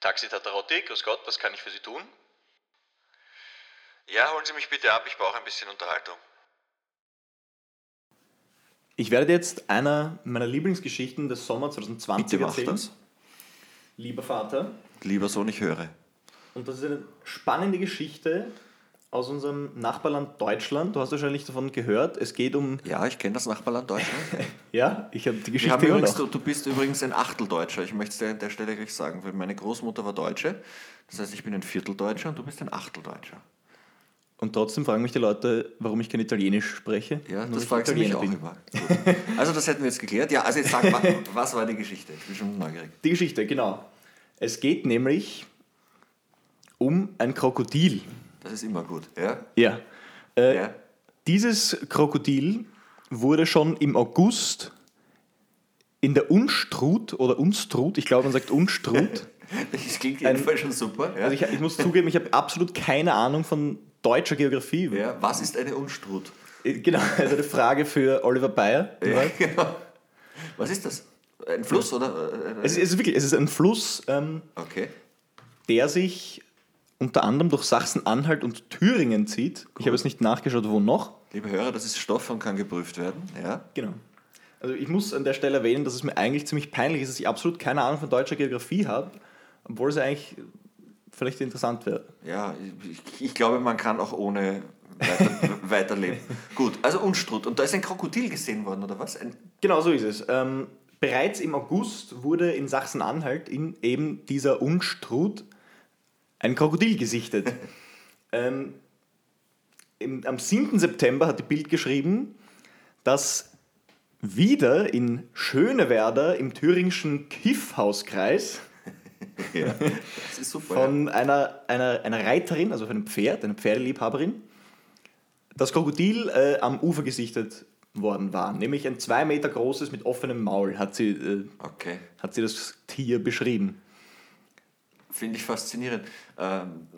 Taxi Tatarotti, grüß Gott, was kann ich für Sie tun? Ja, holen Sie mich bitte ab, ich brauche ein bisschen Unterhaltung. Ich werde jetzt einer meiner Lieblingsgeschichten des Sommer 2020 Bitte mach erzählen. das. Lieber Vater. Lieber Sohn, ich höre. Und das ist eine spannende Geschichte aus unserem Nachbarland Deutschland. Du hast wahrscheinlich davon gehört. Es geht um. Ja, ich kenne das Nachbarland Deutschland. Ja, ich habe die Wir Geschichte immer übrigens, du, du bist übrigens ein Achteldeutscher. Ich möchte es dir an der Stelle gleich sagen, weil meine Großmutter war Deutsche. Das heißt, ich bin ein Vierteldeutscher und du bist ein Achteldeutscher. Und trotzdem fragen mich die Leute, warum ich kein Italienisch spreche. Ja, das fragst du mich auch bin. immer. Gut. Also das hätten wir jetzt geklärt. Ja, also jetzt sag mal, was war die Geschichte? Ich bin schon neugierig. Die Geschichte, genau. Es geht nämlich um ein Krokodil. Das ist immer gut. Ja? Ja. Äh, Ja? Dieses Krokodil wurde schon im August in der Unstrut oder Unstrut, ich glaube, man sagt Unstrut. Das klingt jedenfalls schon super. Ja? Also ich, ich muss zugeben, ich habe absolut keine Ahnung von deutscher Geografie. ja, was ist eine Unstrut? Äh, Genau, also eine Frage für Oliver Bayer. Ja, genau. Was ist das? Ein Fluss oder? Es, ist, es ist wirklich, es ist ein Fluss, ähm, Okay. der sich unter anderem durch Sachsen-Anhalt und Thüringen zieht. Ich habe jetzt nicht nachgeschaut, wo noch. Liebe Hörer, das ist Stoff und kann geprüft werden. Ja. Genau. Also ich muss an der Stelle erwähnen, dass es mir eigentlich ziemlich peinlich ist, dass ich absolut keine Ahnung von deutscher Geografie habe, obwohl es eigentlich vielleicht interessant wäre. Ja, ich, ich glaube, man kann auch ohne weiter, weiterleben. Gut, also Unstrut. Und da ist ein Krokodil gesehen worden, oder was? Ein, Genau so ist es. Ähm, bereits im August wurde in Sachsen-Anhalt in eben dieser Unstrut ein Krokodil gesichtet. ähm, im, am 7. September hat die Bild geschrieben, dass wieder in Schönewerder im thüringischen Kiffhauskreis ja, super. von einer, einer, einer Reiterin, also von einem Pferd, einer Pferdeliebhaberin, das Krokodil äh, am Ufer gesichtet worden war. Nämlich ein zwei Meter großes mit offenem Maul, hat sie, äh. Okay, hat sie das Tier beschrieben. Finde ich faszinierend. Ähm,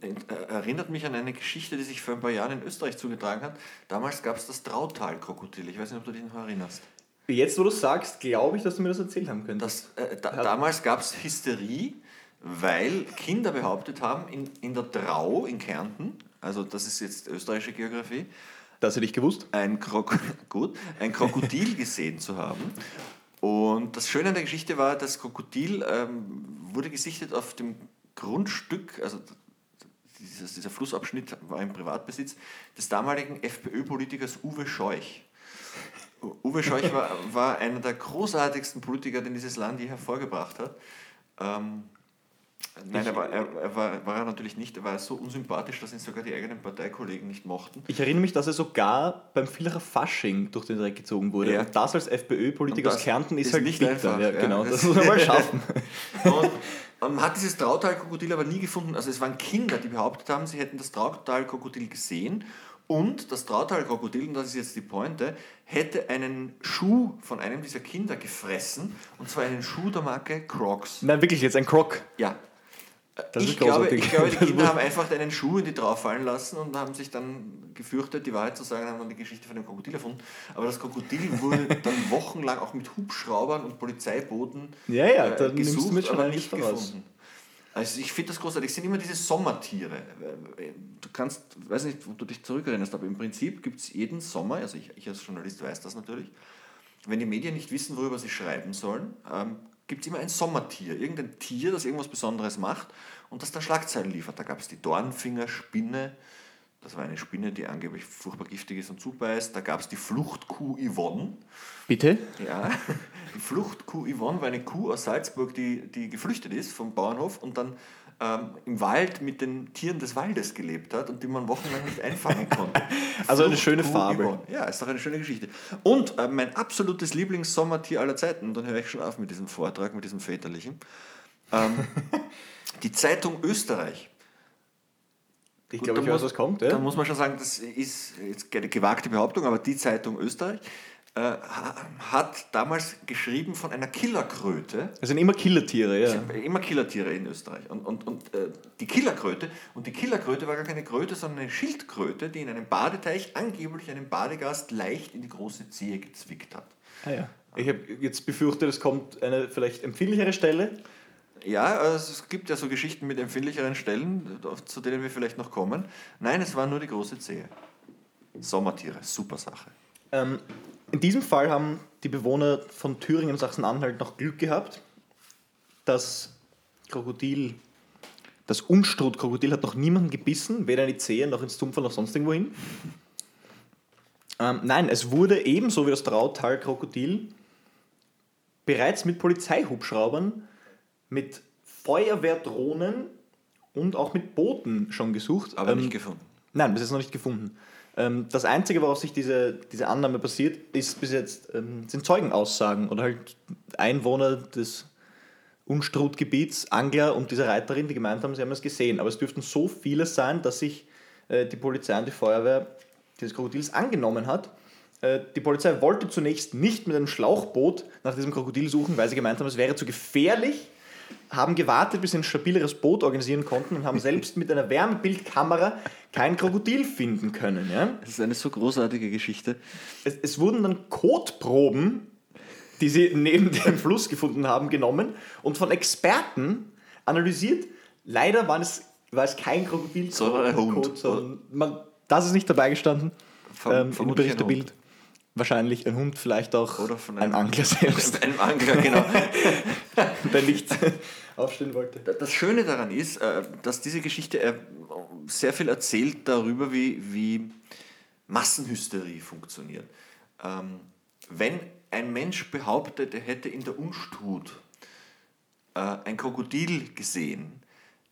äh, erinnert mich an eine Geschichte, die sich vor ein paar Jahren in Österreich zugetragen hat. Damals gab es das Trautal-Krokodil. Ich weiß nicht, ob du dich noch erinnerst. Jetzt, wo du sagst, glaube ich, dass du mir das erzählt haben könntest. Das, äh, da, damals gab es Hysterie, weil Kinder behauptet haben, in, in der Drau in Kärnten, also das ist jetzt österreichische Geografie, Das hätte ich gewusst. ein, Krok gut, ein Krokodil gesehen zu haben. Und das Schöne an der Geschichte war, das Krokodil ähm, wurde gesichtet auf dem Grundstück, also dieses, dieser Flussabschnitt war im Privatbesitz, des damaligen FPÖ-Politikers Uwe Scheuch. Uwe Scheuch war, war einer der großartigsten Politiker, den dieses Land je hervorgebracht hat. Ähm, nein, Ich- er, war, er, er war, war er natürlich nicht. Er war so unsympathisch, dass ihn sogar die eigenen Parteikollegen nicht mochten. Ich erinnere mich, dass er sogar beim Villacher Fasching durch den Dreck gezogen wurde. Ja. Und das als FPÖ-Politiker aus Kärnten ist, ist halt nicht bitter. einfach, Ja, ja. genau, Das- das muss man mal schaffen. Und man hat dieses Trautalkrokodil aber nie gefunden. Also es waren Kinder, die behauptet haben, sie hätten das Trautalkrokodil gesehen. Und das Trautalkrokodil, und das ist jetzt die Pointe, hätte einen Schuh von einem dieser Kinder gefressen. Und zwar einen Schuh der Marke Crocs. Nein, wirklich, jetzt ein Croc. Ja. Das ich, glaube, ich glaube, die Kinder haben einfach einen Schuh in die drauf fallen lassen und haben sich dann gefürchtet, die Wahrheit zu sagen, haben dann die Geschichte von dem Krokodil erfunden. Aber das Krokodil wurde dann wochenlang auch mit Hubschraubern und Polizeibooten Ja, ja, äh, gesucht, aber nicht raus. gefunden. Also ich finde das großartig. Es sind immer diese Sommertiere. Du kannst, weiß nicht, ob du dich zurückerinnerst, aber im Prinzip gibt es jeden Sommer, also ich, ich als Journalist weiß das natürlich, wenn die Medien nicht wissen, worüber sie schreiben sollen, ähm, gibt es immer ein Sommertier, irgendein Tier, das irgendwas Besonderes macht und das dann Schlagzeilen liefert. Da gab es die Dornfingerspinne, das war eine Spinne, die angeblich furchtbar giftig ist und zubeißt. Da gab es die Fluchtkuh Yvonne. Bitte? Ja, Fluchtkuh Yvonne war eine Kuh aus Salzburg, die, die geflüchtet ist vom Bauernhof und dann ähm, im Wald mit den Tieren des Waldes gelebt hat und die man wochenlang nicht einfangen konnte. Also eine schöne Fluchtkuh Fabel. Yvonne. Ja, ist doch eine schöne Geschichte. Und äh, mein absolutes Lieblingssommertier aller Zeiten, und dann höre ich schon auf mit diesem Vortrag, mit diesem väterlichen, ähm, die Zeitung Österreich. Ich glaube, ich dann weiß, was kommt. Da Ja? muss man schon sagen, das ist jetzt keine gewagte Behauptung, aber die Zeitung Österreich äh, ha- hat damals geschrieben von einer Killerkröte. Das sind immer Killertiere, ja. Immer Killertiere in Österreich. Und, und, und äh, die Killerkröte, und die Killerkröte war gar keine Kröte, sondern eine Schildkröte, die in einem Badeteich angeblich einen Badegast leicht in die große Zehe gezwickt hat. Ah, ja. Ich habe jetzt befürchtet, es kommt eine vielleicht empfindlichere Stelle. Ja, also es gibt ja so Geschichten mit empfindlicheren Stellen, zu denen wir vielleicht noch kommen. Nein, es war nur die große Zehe. Sommertiere, super Sache. Ähm, in diesem Fall haben die Bewohner von Thüringen und Sachsen-Anhalt noch Glück gehabt. Das Krokodil, das Unstrutkrokodil hat noch niemanden gebissen, weder in die Zehe noch ins Zumpfer noch sonst irgendwo hin. Ähm, nein, es wurde ebenso wie das Trautal-Krokodil bereits mit Polizeihubschraubern, mit Feuerwehrdrohnen und auch mit Booten schon gesucht. Aber Ähm, nicht gefunden. Nein, bis jetzt noch nicht gefunden. Ähm, das Einzige, woraus sich diese, diese Annahme basiert, ist bis jetzt, ähm, sind Zeugenaussagen oder halt Einwohner des Unstrutgebiets, Angler und diese Reiterin, die gemeint haben, sie haben es gesehen. Aber es dürften so viele sein, dass sich äh, die Polizei und die Feuerwehr dieses Krokodils angenommen hat. Äh, die Polizei wollte zunächst nicht mit einem Schlauchboot nach diesem Krokodil suchen, weil sie gemeint haben, es wäre zu gefährlich haben gewartet, bis sie ein stabileres Boot organisieren konnten und haben selbst mit einer Wärmebildkamera kein Krokodil finden können. Ja? Das ist eine so großartige Geschichte. Es, es wurden dann Kotproben, die sie neben dem Fluss gefunden haben, genommen und von Experten analysiert. Leider war es, war es kein Krokodil, Sondern ein Hund. sondern man, das ist nicht dabei gestanden Verm- ähm, im vermutlich ein Berichterbild. Wahrscheinlich ein Hund, vielleicht auch Oder von ein einem- Angler selbst, Ein Angler, genau. der nicht aufstehen wollte. Das Schöne daran ist, äh, dass diese Geschichte äh, sehr viel erzählt darüber, wie, wie Massenhysterie funktioniert. Ähm, Wenn ein Mensch behauptet, er hätte in der Unstrut äh, ein Krokodil gesehen,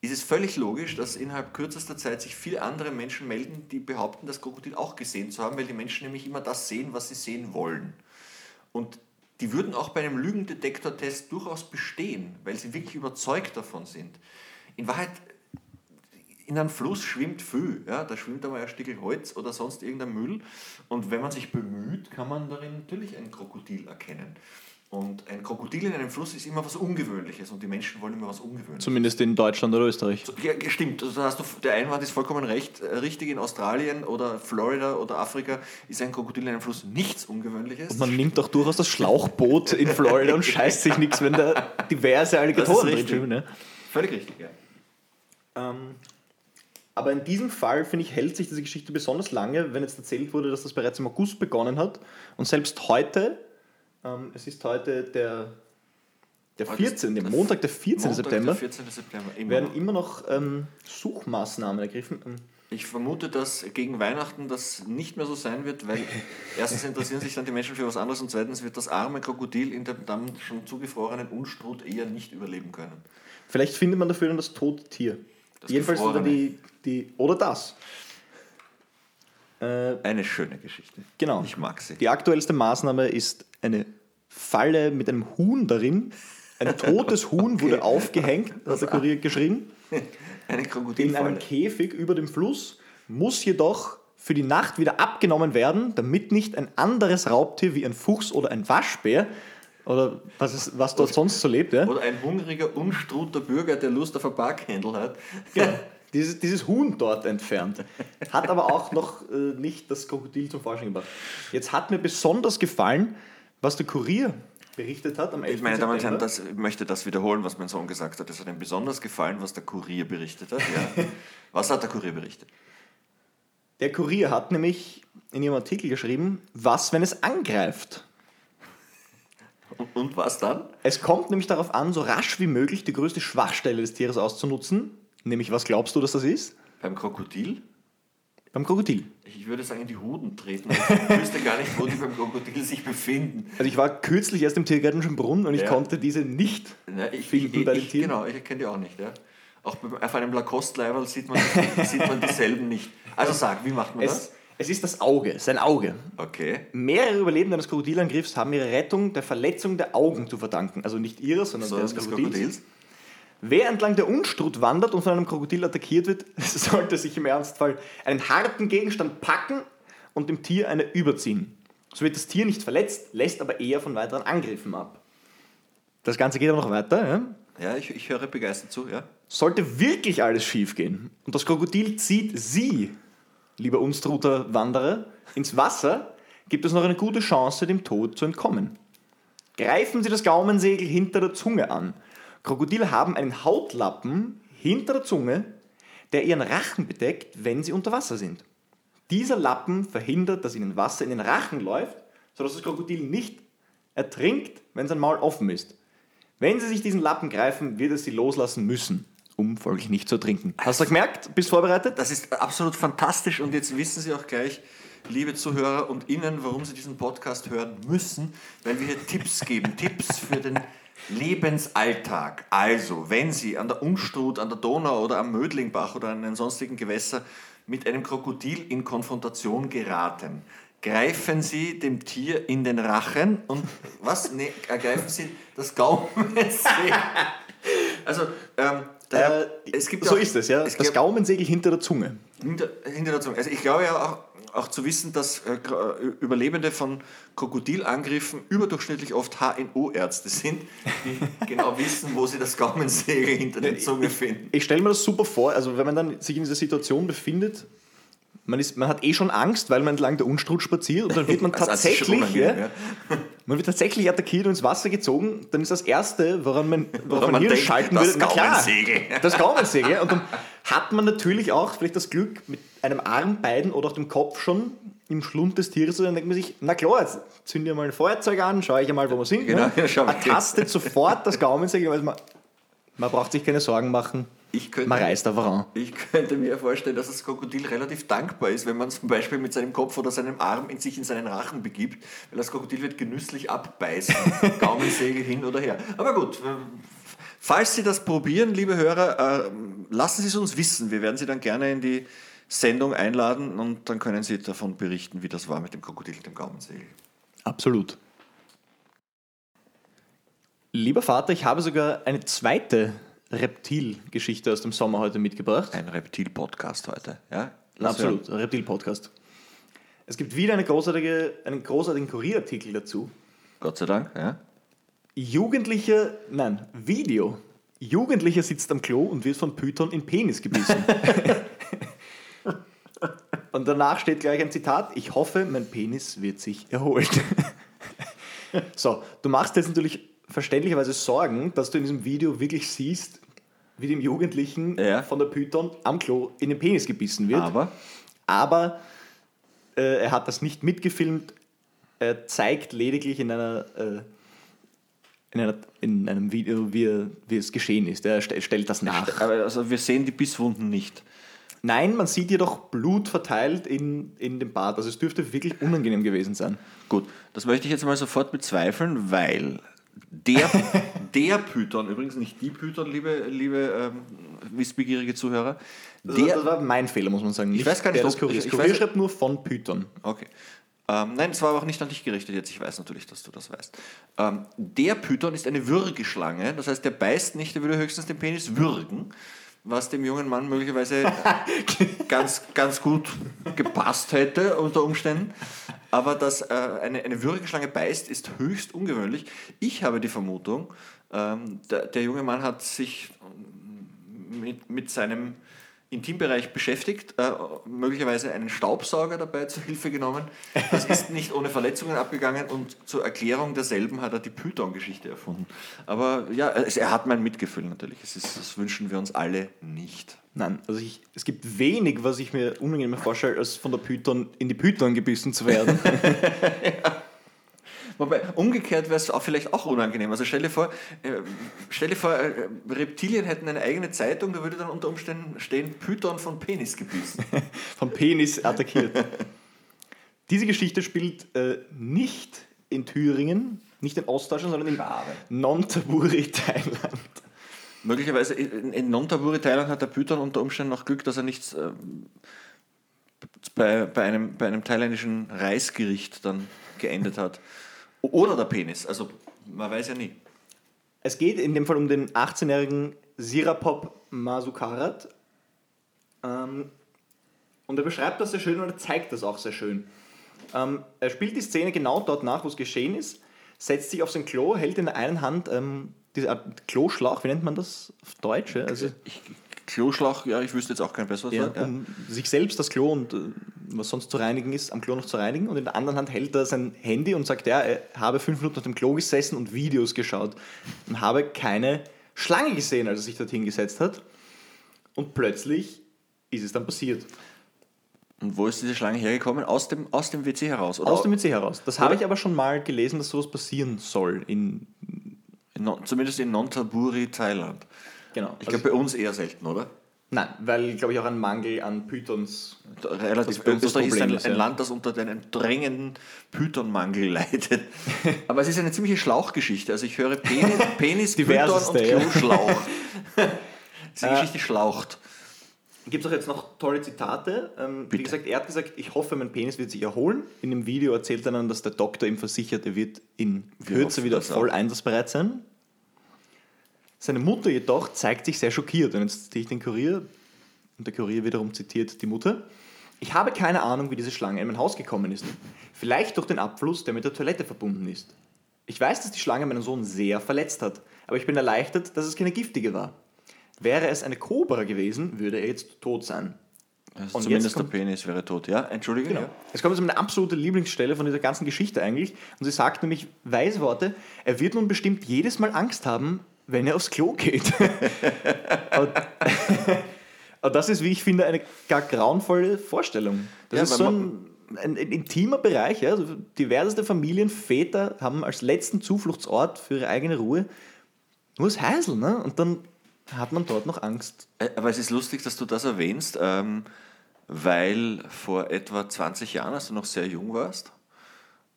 ist es völlig logisch, dass innerhalb kürzester Zeit sich viele andere Menschen melden, die behaupten, das Krokodil auch gesehen zu haben, weil die Menschen nämlich immer das sehen, was sie sehen wollen. Und die würden auch bei einem Lügendetektortest durchaus bestehen, weil sie wirklich überzeugt davon sind. In Wahrheit, in einem Fluss schwimmt viel. Ja? Da schwimmt einmal ein Stück Holz oder sonst irgendein Müll. Und wenn man sich bemüht, kann man darin natürlich ein Krokodil erkennen. Und ein Krokodil in einem Fluss ist immer was Ungewöhnliches und die Menschen wollen immer was Ungewöhnliches. Zumindest in Deutschland oder Österreich. Ja, stimmt, also da hast du, der Einwand ist vollkommen recht. Äh, Richtig, in Australien oder Florida oder Afrika ist ein Krokodil in einem Fluss nichts Ungewöhnliches. Man nimmt doch durchaus das Schlauchboot in Florida und scheißt sich nichts, wenn da diverse Alligatoren drin schwimmen. Ne? Völlig richtig, ja. Ähm, aber in diesem Fall, finde ich, hält sich diese Geschichte besonders lange, wenn jetzt erzählt wurde, dass das bereits im August begonnen hat. Und selbst heute, ähm, es ist heute der, der Heute ist 14., der Montag, der 14. Montag, September, Der 14. September. Immer werden noch. immer noch ähm, Suchmaßnahmen ergriffen. Ähm, Ich vermute, dass gegen Weihnachten das nicht mehr so sein wird, weil erstens interessieren sich dann die Menschen für was anderes und zweitens wird das arme Krokodil in dem dann schon zugefrorenen Unstrut eher nicht überleben können. Vielleicht findet man dafür dann das tote Tier. Das Jedenfalls Gefrorene. die, die. Oder das. Äh, Eine schöne Geschichte. Genau. Ich mag sie. Die aktuellste Maßnahme ist eine Falle mit einem Huhn darin. Ein totes Huhn wurde aufgehängt, hat der Kurier geschrieben, Eine in einem Krokodilfalle. Käfig über dem Fluss, muss jedoch für die Nacht wieder abgenommen werden, damit nicht ein anderes Raubtier wie ein Fuchs oder ein Waschbär oder was, ist, was dort sonst so lebt, ja, Oder ein hungriger, unstruter Bürger, der Lust auf ein Parkhändel hat. Genau. Dieses, dieses Huhn dort entfernt. Hat aber auch noch äh, nicht das Krokodil zum Vorschein gebracht. Jetzt hat mir besonders gefallen, was der Kurier berichtet hat am 11. Meine Damen und Herren, das, ich möchte das wiederholen, was mein Sohn gesagt hat. Es hat ihm besonders gefallen, was der Kurier berichtet hat. Ja. Was hat der Kurier berichtet? Der Kurier hat nämlich in ihrem Artikel geschrieben, was, wenn es angreift. Und, und was dann? Es kommt nämlich darauf an, so rasch wie möglich die größte Schwachstelle des Tieres auszunutzen. Nämlich, was glaubst du, dass das ist? Beim Krokodil? Beim Krokodil. Ich würde sagen, in die Huden treten. Ich wüsste gar nicht, wo die beim Krokodil sich befinden. Also ich war kürzlich erst im Tiergartenischen Brunnen und ich Ja. konnte diese nicht Na, ich, finden ich, bei den ich, Tieren. Genau, ich kenne die auch nicht. Ja. Auch auf einem Lacoste-Leiberl sieht man, sieht man dieselben nicht. Also sag, wie macht man Es, das? es ist das Auge, sein Auge. Okay. Mehrere Überlebende eines Krokodilangriffs haben ihre Rettung der Verletzung der Augen zu verdanken. Also nicht ihrer, sondern So des Krokodils. Krokodils. Wer entlang der Unstrut wandert und von einem Krokodil attackiert wird, sollte sich im Ernstfall einen harten Gegenstand packen und dem Tier eine überziehen. So wird das Tier nicht verletzt, lässt aber eher von weiteren Angriffen ab. Das Ganze geht aber noch weiter. Ja? Ja, ich, ich höre begeistert zu, ja. Sollte wirklich alles schiefgehen und das Krokodil zieht Sie, lieber Unstruter Wanderer, ins Wasser, gibt es noch eine gute Chance, dem Tod zu entkommen. Greifen Sie das Gaumensegel hinter der Zunge an. Krokodile haben einen Hautlappen hinter der Zunge, der ihren Rachen bedeckt, wenn sie unter Wasser sind. Dieser Lappen verhindert, dass ihnen Wasser in den Rachen läuft, sodass das Krokodil nicht ertrinkt, wenn sein Maul offen ist. Wenn sie sich diesen Lappen greifen, wird es sie loslassen müssen, um folglich nicht zu ertrinken. Hast du gemerkt? Bist vorbereitet? Das ist absolut fantastisch und jetzt wissen Sie auch gleich, liebe Zuhörer und Ihnen, warum Sie diesen Podcast hören müssen, weil wir hier Tipps geben. Tipps für den Lebensalltag. Also, wenn Sie an der Unstrut, an der Donau oder am Mödlingbach oder an einem sonstigen Gewässer mit einem Krokodil in Konfrontation geraten, greifen Sie dem Tier in den Rachen und was? Nee, ergreifen Sie das Gaumensegel. Also, ähm, der, Äh, es gibt so auch- ist es, ja. es das Gaumensegel hinter der Zunge. hinter, hinter der Zunge. Also ich glaube ja auch, auch zu wissen, dass äh, äh, Überlebende von Krokodilangriffen überdurchschnittlich oft HNO-Ärzte sind, die genau wissen, wo sie das Gaumensegel hinter der Zunge finden. Ich stelle mir das super vor, also wenn man dann sich in dieser Situation befindet, man, ist, man hat eh schon Angst, weil man entlang der Unstrut spaziert und dann wird man schon tatsächlich, ja, man wird tatsächlich attackiert und ins Wasser gezogen, dann ist das Erste, woran man, woran man denkt, schalten das würde, na klar, Gaumensegel. das Gaumensegel. Und dann hat man natürlich auch vielleicht das Glück, mit einem Arm, beiden oder auch dem Kopf schon im Schlund des Tieres, und dann denkt man sich, na klar, jetzt zünde ich mal ein Feuerzeug an, schaue ich einmal, wo wir sind. Genau, ne? ja, schau mal. Ertastet sofort das Gaumensegel, weil man, man braucht sich keine Sorgen machen, Ich könnte, man reißt da voran. ich könnte mir vorstellen, dass das Krokodil relativ dankbar ist, wenn man zum Beispiel mit seinem Kopf oder seinem Arm in sich in seinen Rachen begibt, weil das Krokodil wird genüsslich abbeißen, Gaumensegel hin oder her. Aber gut, äh, falls Sie das probieren, liebe Hörer, äh, lassen Sie es uns wissen. Wir werden Sie dann gerne in die Sendung einladen und dann können Sie davon berichten, wie das war mit dem Krokodil und dem Gaumensegel. Absolut. Lieber Vater, ich habe sogar eine zweite Reptilgeschichte aus dem Sommer heute mitgebracht. Ein Reptil-Podcast heute. Ja? Lass Absolut, ein Reptil-Podcast. Es gibt wieder eine großartige, einen großartigen Kurierartikel dazu. Gott sei Dank. Ja? Jugendlicher, nein, Video. Jugendlicher sitzt am Klo und wird von Python in Penis gebissen. und danach steht gleich ein Zitat: Ich hoffe, mein Penis wird sich erholt. so, du machst jetzt natürlich verständlicherweise Sorgen, dass du in diesem Video wirklich siehst, wie dem Jugendlichen Ja. von der Python am Klo in den Penis gebissen wird. Aber Aber äh, er hat das nicht mitgefilmt. Er zeigt lediglich in einer, äh, in, einer in einem Video, wie, er- wie es geschehen ist. Er st stellt das nach. aber also wir sehen die Bisswunden nicht. Nein, man sieht jedoch Blut verteilt in, in dem Bad. Also es dürfte wirklich unangenehm gewesen sein. Gut, das möchte ich jetzt mal sofort bezweifeln, weil der, der Python, übrigens nicht die Python, liebe, liebe ähm, wissbegierige Zuhörer, Das, der, das war mein Fehler, muss man sagen. Ich weiß gar nicht, ob- Kuriers. ich- ich Kurier weiß- schreibt nur von Python. Okay. Ähm, nein, es war aber auch nicht an dich gerichtet jetzt. Ich weiß natürlich, dass du das weißt. Ähm, der Python ist eine Würgeschlange. Das heißt, der beißt nicht, der würde höchstens den Penis würgen, was dem jungen Mann möglicherweise ganz, ganz gut gepasst hätte unter Umständen. Aber dass äh, eine, eine Würgeschlange beißt, ist höchst ungewöhnlich. Ich habe die Vermutung, ähm, der, der junge Mann hat sich mit, mit seinem Intimbereich beschäftigt, äh, möglicherweise einen Staubsauger dabei zur Hilfe genommen. Das ist nicht ohne Verletzungen abgegangen und zur Erklärung derselben hat er die Python-Geschichte erfunden. Aber ja, es, er hat mein Mitgefühl natürlich. Ist, das wünschen wir uns alle nicht. Nein, also ich, es gibt wenig, was ich mir unangenehmer vorstelle, als von der Python in die Python gebissen zu werden. Wobei, umgekehrt wäre es auch vielleicht auch unangenehm. Also stell dir vor, äh, stell dir vor äh, Reptilien hätten eine eigene Zeitung, da würde dann unter Umständen stehen, Python von Penis gebissen. vom Penis attackiert. Diese Geschichte spielt äh, nicht in Thüringen, nicht in Ostdeutschland, sondern in. Nontaburi, Thailand. Möglicherweise in, in Nontaburi, Thailand, hat der Python unter Umständen noch Glück, dass er nichts ähm, bei, bei, einem, bei einem thailändischen Reisgericht dann geendet hat. Oder der Penis, also man weiß ja nie. Es geht in dem Fall um den 18-jährigen Sirapop Masukarat. Ähm, und er beschreibt das sehr schön und er zeigt das auch sehr schön. Ähm, er spielt die Szene genau dort nach, wo es geschehen ist, setzt sich auf sein Klo, hält in der einen Hand ähm, diese Art Kloschlauch, wie nennt man das auf Deutsch? ja? Also, Ich, Kloschlauch, ja, ich wüsste jetzt auch kein besseres ja, Wort. Ja. um sich selbst das Klo und äh, was sonst zu reinigen ist, am Klo noch zu reinigen. Und in der anderen Hand hält er sein Handy und sagt, ja, er habe fünf Minuten auf dem Klo gesessen und Videos geschaut und habe keine Schlange gesehen, als er sich dorthin gesetzt hat. Und plötzlich ist es dann passiert. Und wo ist diese Schlange hergekommen? Aus dem, aus dem WC heraus? Oder Aus dem WC heraus. Das habe ich aber schon mal gelesen, dass sowas passieren soll. In, in, Non- zumindest in Nonthaburi, Thailand. genau. Ich glaube, bei uns eher selten, oder? Nein, weil, glaube ich, auch ein Mangel an Pythons. Relativ. bei uns das Österreich ist ein, ist, ein. Land, das unter einem drängenden Pythonmangel leidet. Aber es ist eine ziemliche Schlauchgeschichte. Also ich höre Penis, Penis Python und Diverseste, ja. Klo-Schlauch. Diese Geschichte schlaucht. Gibt es auch jetzt noch tolle Zitate. Ähm, wie gesagt, er hat gesagt, ich hoffe, mein Penis wird sich erholen. In dem Video erzählt er dann, dass der Doktor ihm versichert, er wird in Kürze wieder das voll einsatzbereit sein. Seine Mutter jedoch zeigt sich sehr schockiert. Und jetzt zitiere ich den Kurier. Und der Kurier wiederum zitiert die Mutter. Ich habe keine Ahnung, wie diese Schlange in mein Haus gekommen ist. Vielleicht durch den Abfluss, der mit der Toilette verbunden ist. Ich weiß, dass die Schlange meinen Sohn sehr verletzt hat, aber ich bin erleichtert, dass es keine giftige war. Wäre es eine Kobra gewesen, würde er jetzt tot sein. Also Und zumindest kommt- der Penis wäre tot. Ja, entschuldige. Genau. Ja. Es kommt jetzt meine absolute Lieblingsstelle von dieser ganzen Geschichte eigentlich. Und sie sagt nämlich weise Worte, er wird nun bestimmt jedes Mal Angst haben, wenn er aufs Klo geht. und, das ist, wie ich finde, eine gar grauenvolle Vorstellung. Das Ja, ist so ein, ein, ein intimer Bereich. Ja? Also diverseste Familien, Väter haben als letzten Zufluchtsort für ihre eigene Ruhe nur das Heisel. Ne? Und dann hat man dort noch Angst. Äh, Aber es ist lustig, dass du das erwähnst, ähm, weil vor etwa 20 Jahren, als du noch sehr jung warst,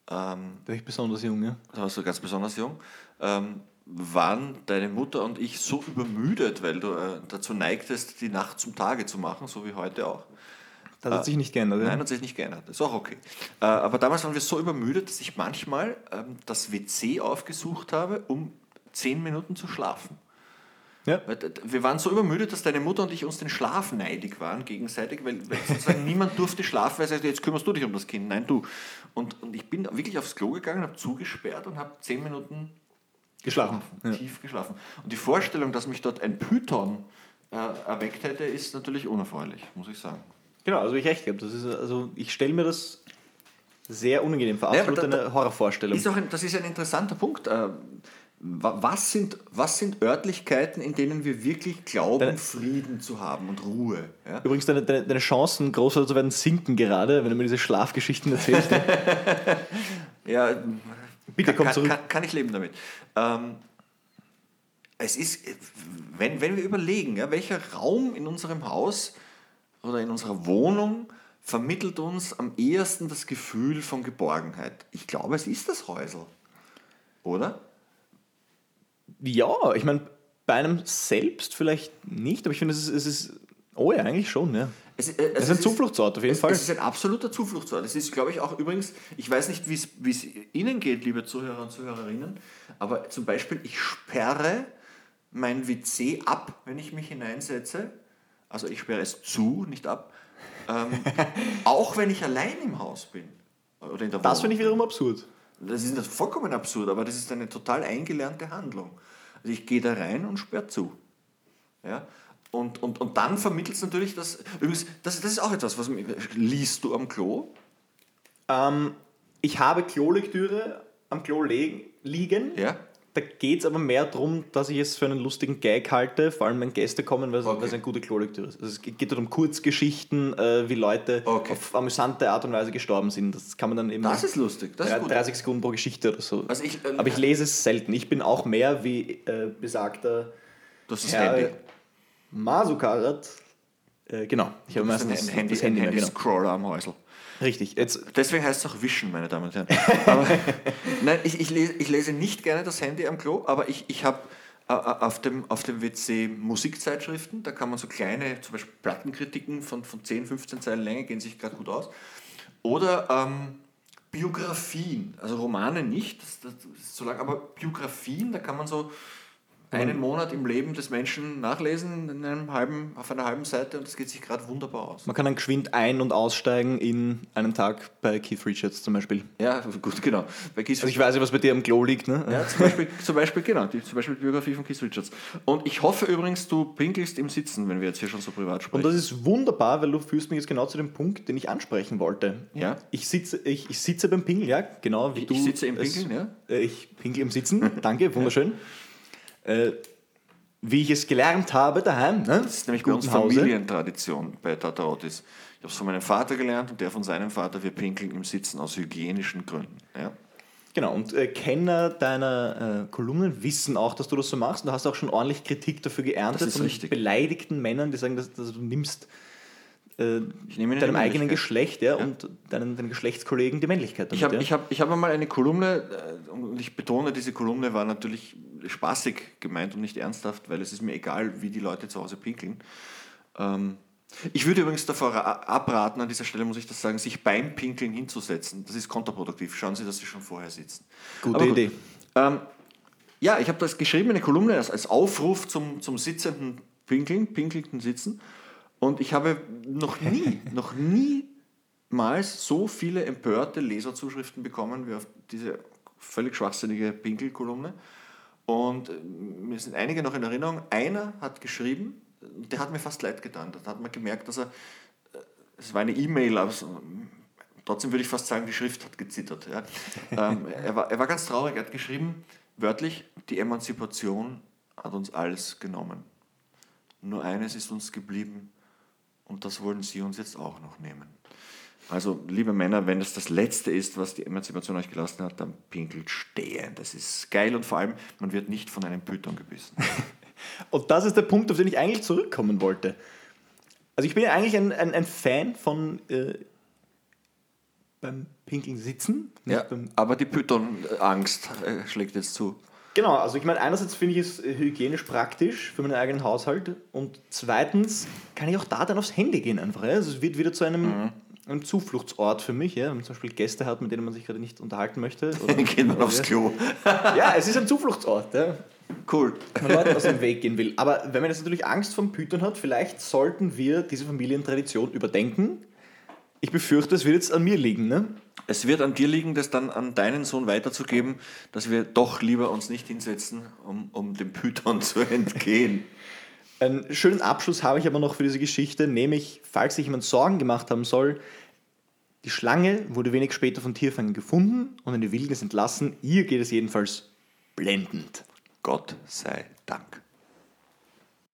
ähm, Da bin ich besonders jung. Ja? da warst du ganz besonders jung, ähm, waren deine Mutter und ich so übermüdet, weil du äh, dazu neigtest, die Nacht zum Tage zu machen, so wie heute auch. Das hat sich nicht geändert. ja? Nein, hat sich nicht geändert. Ist auch okay. Äh, aber damals waren wir so übermüdet, dass ich manchmal ähm, das WC aufgesucht habe, um 10 Minuten zu schlafen. Ja. Wir waren so übermüdet, dass deine Mutter und ich uns den Schlaf neidig waren gegenseitig, weil, weil sozusagen niemand durfte schlafen, weil sie sagte, jetzt kümmerst du dich um das Kind. Nein, du. Und, und ich bin wirklich aufs Klo gegangen, habe zugesperrt und habe zehn Minuten Geschlafen. Ja. tief geschlafen. Und die Vorstellung, dass mich dort ein Python äh, erweckt hätte, ist natürlich unerfreulich, muss ich sagen. Genau, also ich recht gehabt. Das ist, also ich stelle mir das sehr unangenehm vor. Absolut aber da- eine Horrorvorstellung. Ist auch ein, das ist ein interessanter Punkt. Äh, wa- Was sind, was sind Örtlichkeiten, in denen wir wirklich glauben, Deine- Frieden zu haben und Ruhe? Ja? Übrigens, deine, deine, deine Chancen, Großvater zu werden, sinken gerade, wenn du mir diese Schlafgeschichten erzählst. Ja, Bitte kann, komm kann, zurück. Kann, kann ich leben damit. Ähm, es ist, wenn, wenn wir überlegen, ja, welcher Raum in unserem Haus oder in unserer Wohnung vermittelt uns am ehesten das Gefühl von Geborgenheit. Ich glaube, es ist das Häusel. Oder? ja, ich meine, bei einem selbst vielleicht nicht, aber ich finde, es ist, es ist. Oh ja, eigentlich schon, ja. Es, äh, Es ist ein Zufluchtsort, auf jeden es, Fall. Es ist ein absoluter Zufluchtsort. Es ist, glaube ich, auch übrigens, ich weiß nicht, wie es- es Ihnen geht, liebe Zuhörer und Zuhörerinnen, aber zum Beispiel, ich sperre mein WC ab, wenn ich mich hineinsetze. Also ich sperre es zu, nicht ab. Ähm, auch wenn ich allein im Haus bin. Oder in der Das finde ich wiederum absurd. Das ist nicht vollkommen absurd, aber das ist eine total eingelernte Handlung. Also ich gehe da rein und sperre zu. Ja? Und, und, und dann vermittelt es natürlich das. Übrigens, das, das ist auch etwas, was liest du am Klo? Ähm, ich habe Klolektüre am Klo liegen. Ja. Da geht es aber mehr darum, dass ich es für einen lustigen Gag halte, vor allem wenn Gäste kommen, weil es Okay. eine gute Klolektüre ist. Also es geht dort um Kurzgeschichten, äh, wie Leute Okay. auf amüsante Art und Weise gestorben sind. Das kann man dann eben Das ist lustig. Das ist Ja, gut. 30 Sekunden pro Geschichte oder so. Also ich, äh, Aber ich lese es selten. Ich bin auch mehr wie äh, besagter Das ist Herr Handy. Masukarat. Äh, genau, ich habe meistens ein Handy, das Handy ein mehr, genau. Handy-Scroller am Häusl. Richtig, jetzt Deswegen heißt es auch Wischen, meine Damen und Herren. Aber, nein, ich, ich, lese, ich lese nicht gerne das Handy am Klo, aber ich, ich habe auf dem, auf dem WC Musikzeitschriften, da kann man so kleine, zum Beispiel Plattenkritiken von, von 10, 15 Zeilen Länge, gehen sich gerade gut aus. Oder ähm, Biografien, also Romane nicht, das, das ist zu lang, aber Biografien, da kann man so einen Monat im Leben des Menschen nachlesen in einem halben, auf einer halben Seite und das geht sich gerade wunderbar aus. Man kann dann geschwind ein- und aussteigen in einen Tag bei Keith Richards zum Beispiel. Ja, gut, genau. Bei Keith Also ich weiß ja, was bei dir am Klo liegt, ne? Ja, zum Beispiel, zum Beispiel genau, die, zum Beispiel die Biografie von Keith Richards. Und ich hoffe übrigens, du pinkelst im Sitzen, wenn wir jetzt hier schon so privat sprechen. Und das ist wunderbar, weil du führst mich jetzt genau zu dem Punkt, den ich ansprechen wollte. Ja. Ich sitze, ich, ich sitze beim Pinkeln, ja, genau wie Ich- du. ich sitze im es- Pinkeln, ja. Äh, Ich pinkel im Sitzen, danke, wunderschön. Äh, wie ich es gelernt habe daheim. Ne? Das ist nämlich bei uns Familientradition bei Tatarotis. Ich habe es von meinem Vater gelernt und der von seinem Vater. Wir pinkeln im Sitzen aus hygienischen Gründen. Ja? Genau, und äh, Kenner deiner äh, Kolumnen wissen auch, dass du das so machst. Und du hast auch schon ordentlich Kritik dafür geerntet von richtig. beleidigten Männern, die sagen, dass, dass du nimmst äh, deinem eigenen Geschlecht ja, ja, und deinen, deinen Geschlechtskollegen die Männlichkeit. Damit, ich habe ja. ich hab, ich hab einmal eine Kolumne, äh, und ich betone, diese Kolumne war natürlich spaßig gemeint und nicht ernsthaft, weil es ist mir egal, wie die Leute zu Hause pinkeln. Ähm, ich würde übrigens davor abraten, an dieser Stelle muss ich das sagen, sich beim Pinkeln hinzusetzen. Das ist kontraproduktiv. Schauen Sie, dass Sie schon vorher sitzen. Gute gut. Idee. Ähm, ja, ich habe das geschrieben, eine Kolumne als, als Aufruf zum, zum sitzenden Pinkeln, pinkelnden Sitzen. Und ich habe noch nie, noch niemals so viele empörte Leserzuschriften bekommen wie auf diese völlig schwachsinnige Pinkelkolumne. Und äh, mir sind einige noch in Erinnerung. Einer hat geschrieben, der hat mir fast leid getan. Da hat man gemerkt, dass er, äh, es war eine E-Mail, aber trotzdem würde ich fast sagen, die Schrift hat gezittert. Ja. ähm, er, war, er war ganz traurig, er hat geschrieben, wörtlich, die Emanzipation hat uns alles genommen. Nur eines ist uns geblieben und das wollen sie uns jetzt auch noch nehmen. Also, liebe Männer, wenn das das Letzte ist, was die Emanzipation euch gelassen hat, dann pinkelt stehen. Das ist geil und vor allem, man wird nicht von einem Python gebissen. Und das ist der Punkt, auf den ich eigentlich zurückkommen wollte. Also ich bin ja eigentlich ein, ein, ein Fan von äh, beim Pinkeln sitzen. Ja, aber die Python-Angst äh, schlägt jetzt zu. Genau, also ich meine, einerseits finde ich es hygienisch praktisch für meinen eigenen Haushalt und zweitens kann ich auch da dann aufs Handy gehen einfach. Ja? Also es wird wieder zu einem, mhm. Einem Zufluchtsort für mich, ja? wenn man zum Beispiel Gäste hat, mit denen man sich gerade nicht unterhalten möchte. Oder Geht man aufs Klo. ja, es ist ein Zufluchtsort. Ja? Cool. Wenn man Leuten aus dem Weg gehen will. Aber wenn man jetzt natürlich Angst vor Python hat, vielleicht sollten wir diese Familientradition überdenken. Ich befürchte, es wird jetzt an mir liegen. Ne? Es wird an dir liegen, das dann an deinen Sohn weiterzugeben, dass wir doch lieber uns nicht hinsetzen, um, um dem Python zu entgehen. Einen schönen Abschluss habe ich aber noch für diese Geschichte, nämlich, falls sich jemand Sorgen gemacht haben soll, die Schlange wurde wenig später von Tierfangern gefunden und in die Wildnis entlassen. Ihr geht es jedenfalls blendend. Gott sei Dank.